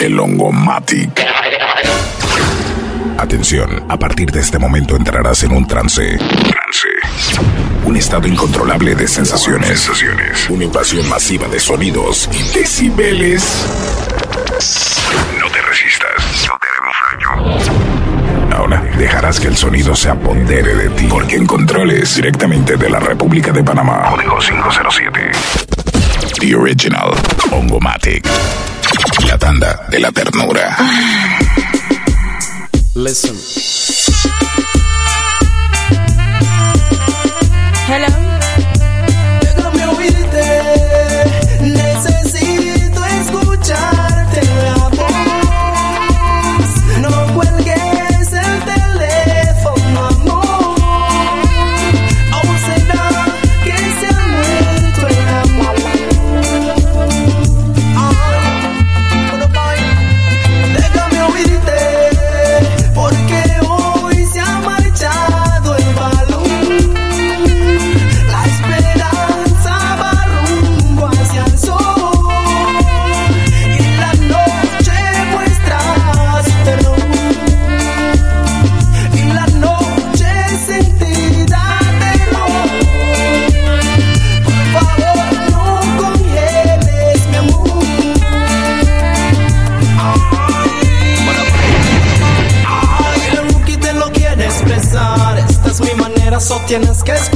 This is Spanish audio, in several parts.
el Hongomatic. Atención, a partir de este momento entrarás en un trance. Trance. Un estado incontrolable de sensaciones. sensaciones. Una invasión masiva de sonidos y decibeles. No te resistas, no te haremos daño. Ahora dejarás que el sonido se apodere de ti. Porque en controles directamente de la República de Panamá. Código 507. The Original. Ongomatic. La tanda de la ternura. Listen. Tienes que escuchar.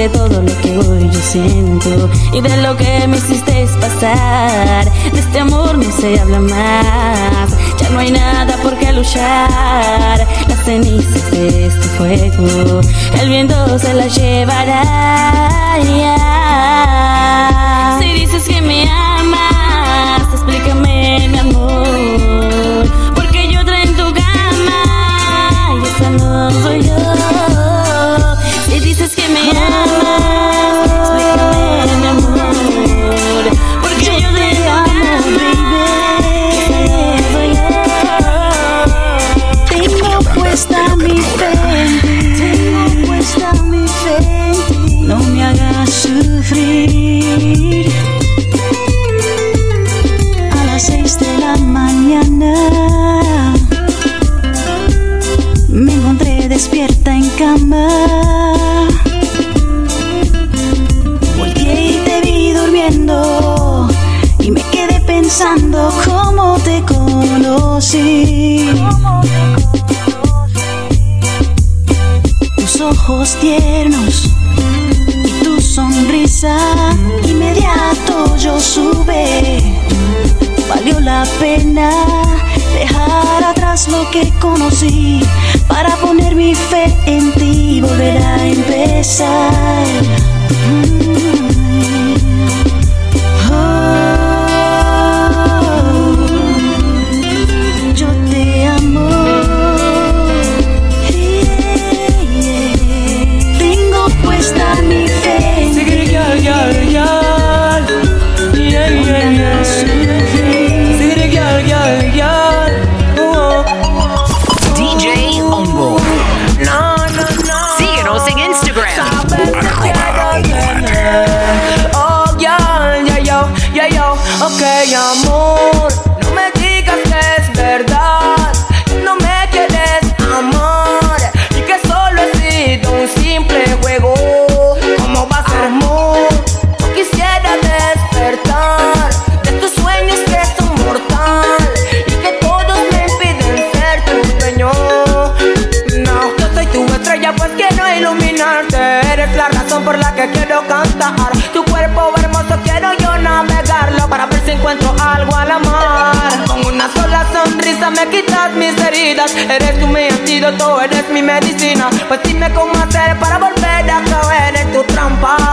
De todo lo que hoy yo siento y de lo que me hiciste pasar. De este amor no se habla más, ya no hay nada por qué luchar. Las cenizas de este fuego, el viento se las llevará. Si dices que me amas, explícame mi amor, Si dices que me amas, empezar. Eres mi medicina. Pues dime cómo hacer para volver a caer en tu trampa,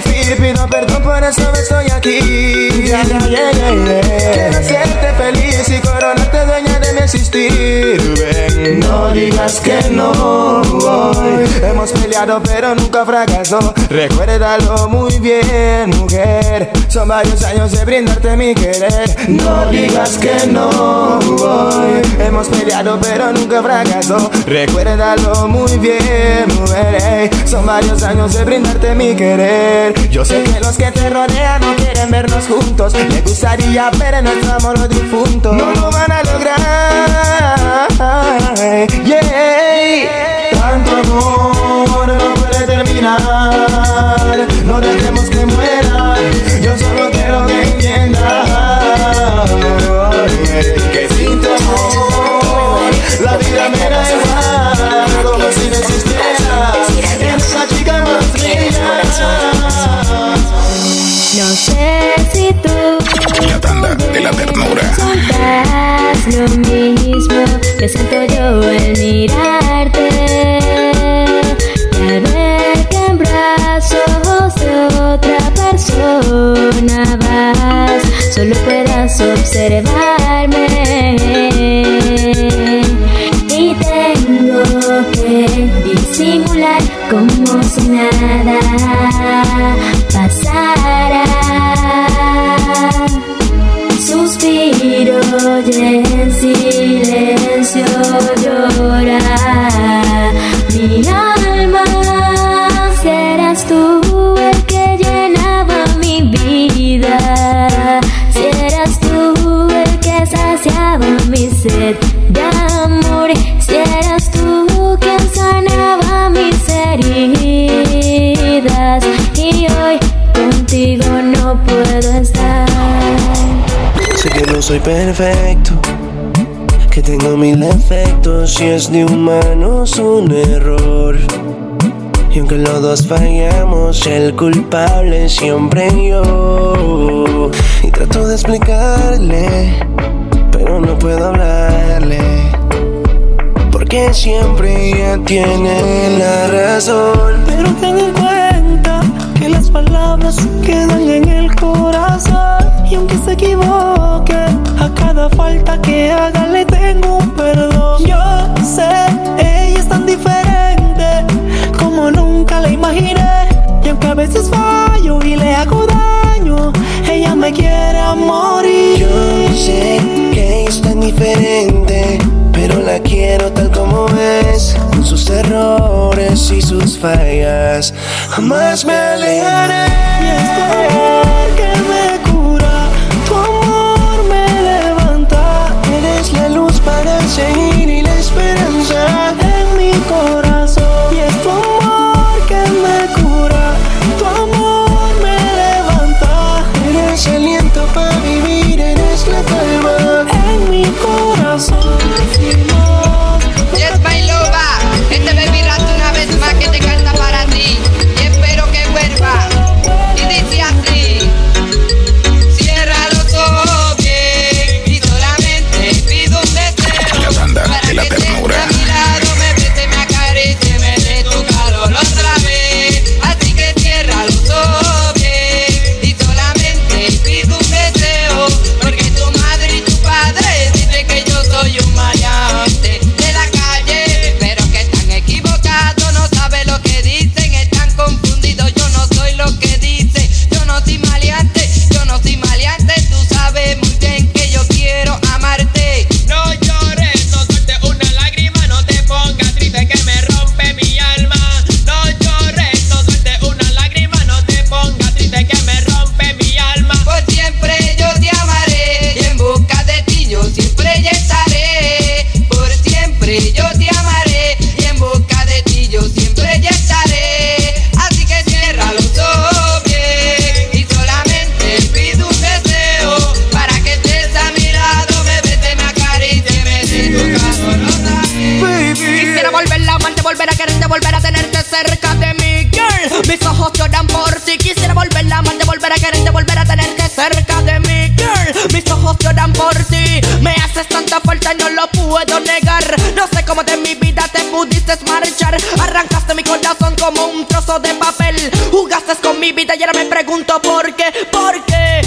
sufrir, pido perdón por eso estoy aquí. Quiero hacerte feliz y coronarte dueña de mi existir. Ven, no digas que no. voy. Hemos peleado pero nunca fracasó. Recuérdalo muy bien, mujer. Son varios años de brindarte mi querer. No digas que no. voy. Hemos peleado pero nunca fracasó. Recuérdalo muy bien, mujer. Son varios años de brindarte mi querer. Yo sé que los que te rodean no quieren vernos juntos. Me gustaría ver nuestro amor los difuntos. No lo van a lograr. Yeah. Tanto amor no puede terminar. No dejemos que muera. Yo solo quiero lo mismo. Que siento yo al mirarte. Y al ver que en brazos de otra persona vas, solo puedas observarme Sé que no soy perfecto, que tengo mil defectos. Si es de humanos un error. Y aunque los dos fallamos, el culpable siempre yo. Y trato de explicarle, pero no puedo hablarle. Porque siempre ella tiene la razón, pero tengo el palabras quedan en el corazón. Y aunque se equivoque, a cada falta que haga le tengo un perdón. Yo sé, ella es tan diferente como nunca la imaginé. Y aunque a veces fallo y le hago daño, ella me quiere a morir. Yo sé que es tan diferente, pero la quiero tal como es, con sus errores y sus fallas. Jamás me alejaré. cerca de mí, girl. Mis ojos lloran por ti. Me haces tanta falta, y no lo puedo negar. No sé cómo de mi vida te pudiste marchar. Arrancaste mi corazón como un trozo de papel. Jugaste con mi vida y ahora me pregunto por qué, por qué.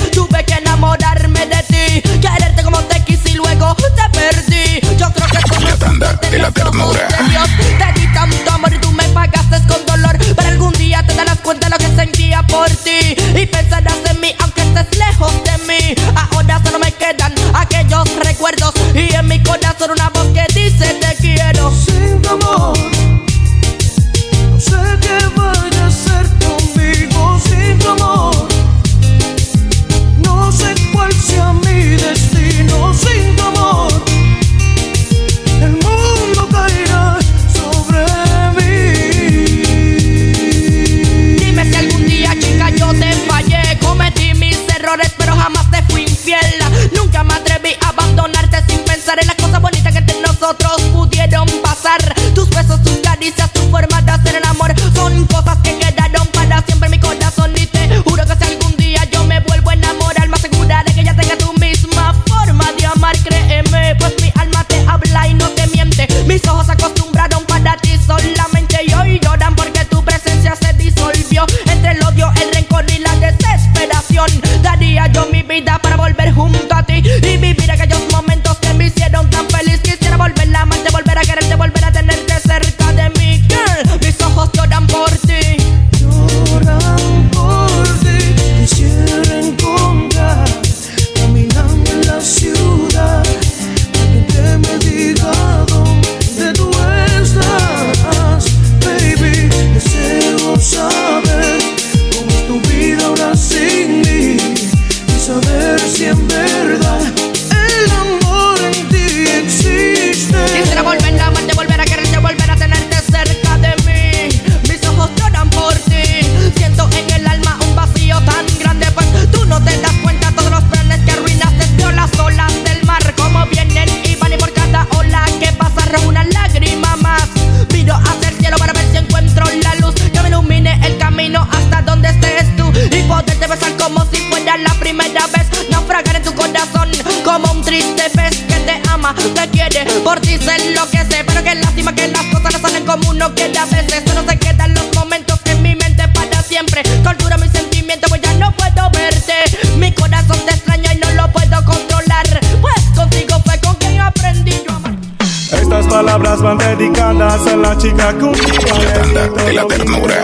A la chica que un día La tanda de la ternura.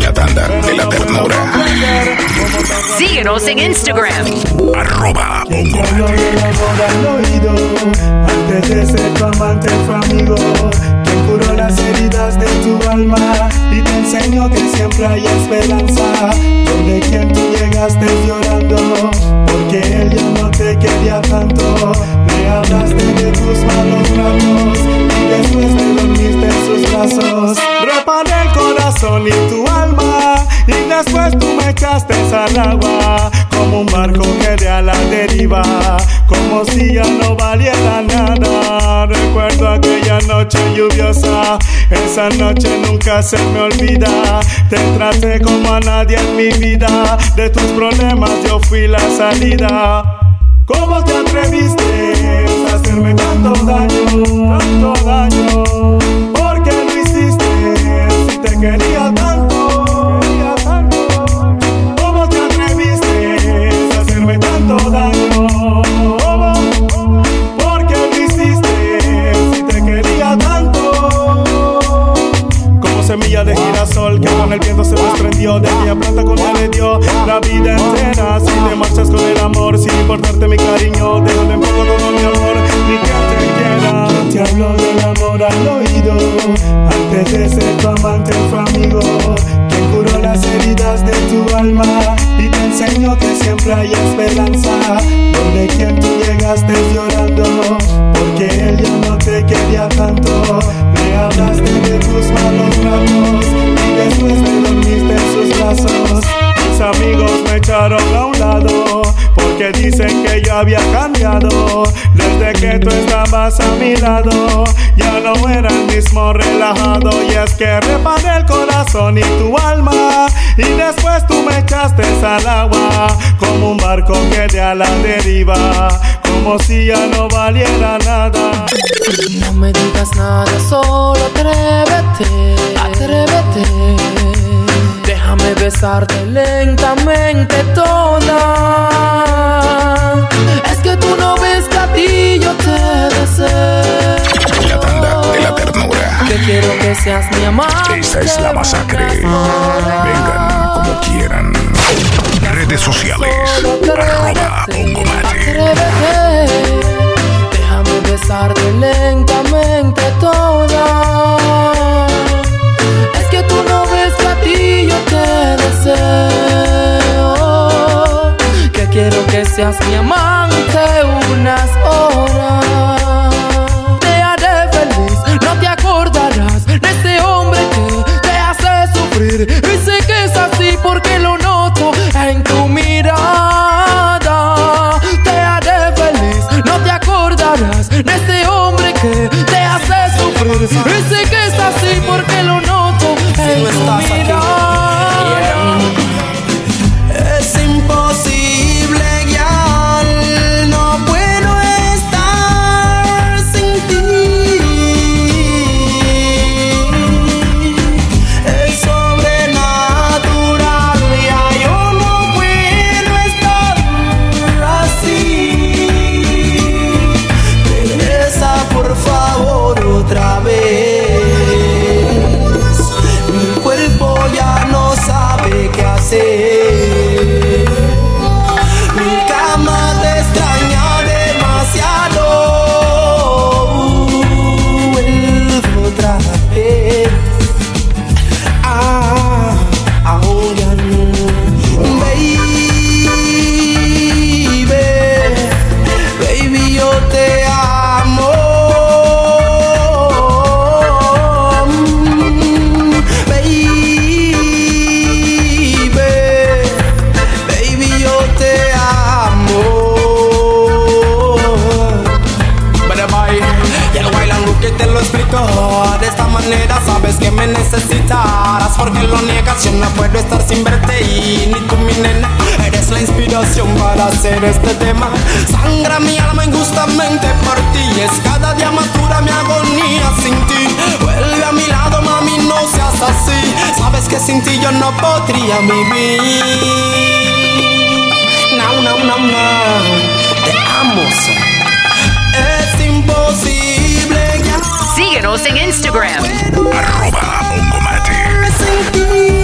La tanda de la ternura. Síguenos en Instagram. Arroba oído Antes de ser tu amante fue amigo Quien curó las heridas de tu alma Y te enseño que siempre hay esperanza Donde quien tú llegaste llorando Porque él ya no te quería tanto Me hablaste de tus malos ratos después te dormiste en sus brazos Reparé el corazón y tu alma. Y después tú me echaste al agua Como un barco que de a la deriva. Como si ya no valiera nada Recuerdo aquella noche lluviosa Esa noche nunca se me olvida. Te traté como a nadie en mi vida De tus problemas yo fui la salida ¿Cómo te atreviste a hacerme tanto daño, tanto daño? ¿Por qué lo hiciste si te quería tanto? Con el viento se desprendió De aquella planta con ella le dio la vida entera Si te marchas con el amor sin importarte mi cariño Déjame en poco todo mi amor, ni que te quiera Te hablo del amor al oído. Antes de ser tu amante fue amigo Quien curó las heridas de tu alma. Y te enseño que siempre hay esperanza. Donde quien tú llegaste llorando Porque él ya no te quería tanto Me hablaste de tus malos ratos Y después te dormiste en sus brazos. Mis amigos me echaron a un lado Porque dicen que yo había cambiado. Desde que tú estabas a mi lado Ya no era el mismo relajado. Y es que reparé el corazón y tu alma Y después tú me echaste al agua. Como un barco que de a la deriva Como si ya no valiera nada. No me digas nada, solo atrévete, atrévete. Déjame besarte lentamente toda. Es que tú no ves que a ti yo te deseo. La tanda de la ternura. Que quiero que seas mi amante. Esta es la masacre. Vengan como quieran. Quiero que seas mi hacer este tema. Sangra mi alma injustamente por ti. Es cada día más dura mi agonía sin ti. Vuelve a mi lado, mami, no seas así. Sabes que sin ti yo no podría vivir. No, no, no, no. Te amo. Es imposible ya. Síguenos en Instagram. Arroba Ongomate.